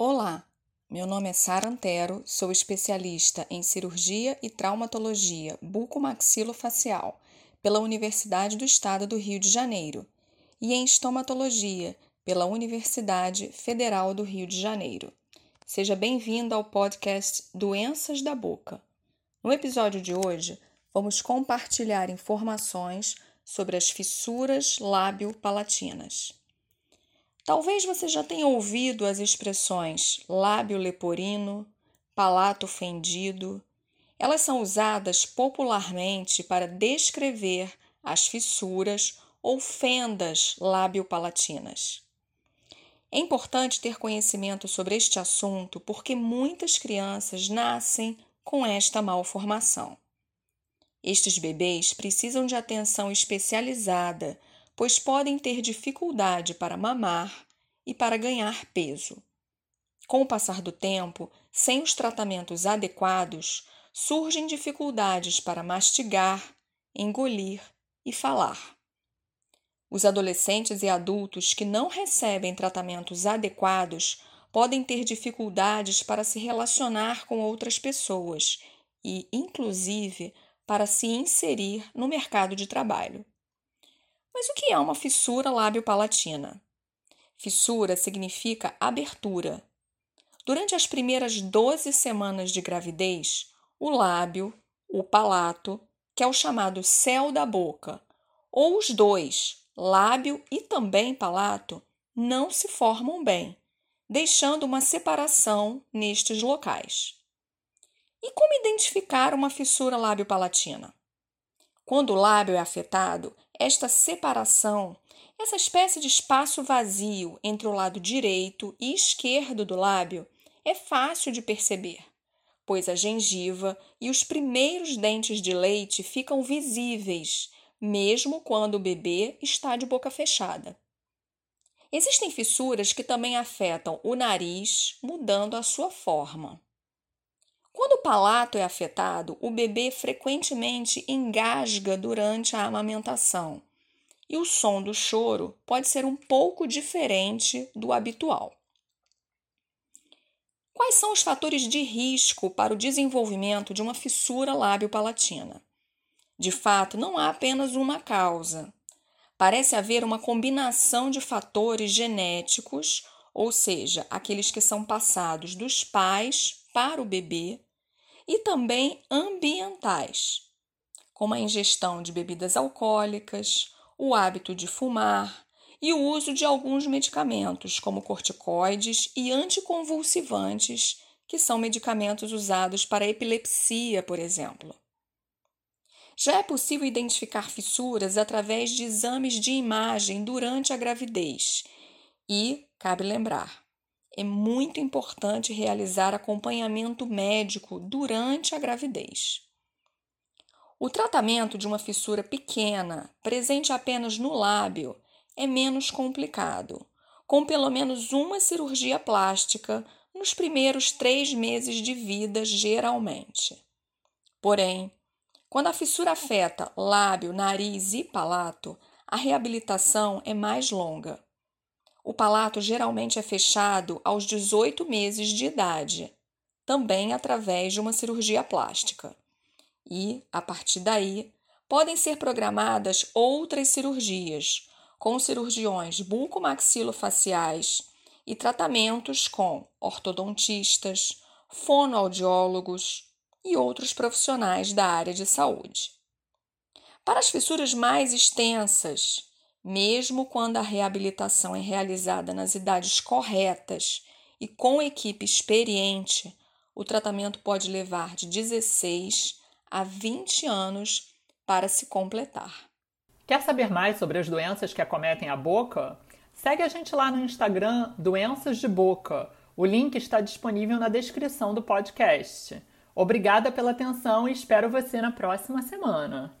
Olá, meu nome é Sara Antero, sou especialista em cirurgia e traumatologia bucomaxilofacial pela Universidade do Estado do Rio de Janeiro e em estomatologia pela Universidade Federal do Rio de Janeiro. Seja bem-vindo ao podcast Doenças da Boca. No episódio de hoje, vamos compartilhar informações sobre as fissuras lábio-palatinas. Talvez você já tenha ouvido as expressões lábio leporino, palato fendido. Elas são usadas popularmente para descrever as fissuras ou fendas lábio-palatinas. É importante ter conhecimento sobre este assunto porque muitas crianças nascem com esta malformação. Estes bebês precisam de atenção especializada pois podem ter dificuldade para mamar e para ganhar peso. Com o passar do tempo, sem os tratamentos adequados, surgem dificuldades para mastigar, engolir e falar. Os adolescentes e adultos que não recebem tratamentos adequados podem ter dificuldades para se relacionar com outras pessoas e, inclusive, para se inserir no mercado de trabalho. Mas o que é uma fissura lábio-palatina? Fissura significa abertura. Durante as primeiras 12 semanas de gravidez, o lábio, o palato, que é o chamado céu da boca, ou os dois, lábio e também palato, não se formam bem, deixando uma separação nestes locais. E como identificar uma fissura lábio-palatina? Quando o lábio é afetado, esta separação, essa espécie de espaço vazio entre o lado direito e esquerdo do lábio, é fácil de perceber, pois a gengiva e os primeiros dentes de leite ficam visíveis, mesmo quando o bebê está de boca fechada. Existem fissuras que também afetam o nariz, mudando a sua forma. Quando o palato é afetado, o bebê frequentemente engasga durante a amamentação e o som do choro pode ser um pouco diferente do habitual. Quais são os fatores de risco para o desenvolvimento de uma fissura lábio-palatina? De fato, não há apenas uma causa. Parece haver uma combinação de fatores genéticos, ou seja, aqueles que são passados dos pais para o bebê, e também ambientais, como a ingestão de bebidas alcoólicas, o hábito de fumar e o uso de alguns medicamentos, como corticoides e anticonvulsivantes, que são medicamentos usados para epilepsia, por exemplo. Já é possível identificar fissuras através de exames de imagem durante a gravidez e, cabe lembrar, é muito importante realizar acompanhamento médico durante a gravidez. O tratamento de uma fissura pequena, presente apenas no lábio, é menos complicado, com pelo menos uma cirurgia plástica nos primeiros três meses de vida, geralmente. Porém, quando a fissura afeta lábio, nariz e palato, a reabilitação é mais longa o palato geralmente é fechado aos 18 meses de idade, também através de uma cirurgia plástica. E, a partir daí, podem ser programadas outras cirurgias, com cirurgiões bucomaxilofaciais e tratamentos com ortodontistas, fonoaudiólogos e outros profissionais da área de saúde. Para as fissuras mais extensas mesmo quando a reabilitação é realizada nas idades corretas e com equipe experiente, o tratamento pode levar de 16 a 20 anos para se completar. Quer saber mais sobre as doenças que acometem a boca? Segue a gente lá no Instagram Doenças de Boca. O link está disponível na descrição do podcast. Obrigada pela atenção e espero você na próxima semana.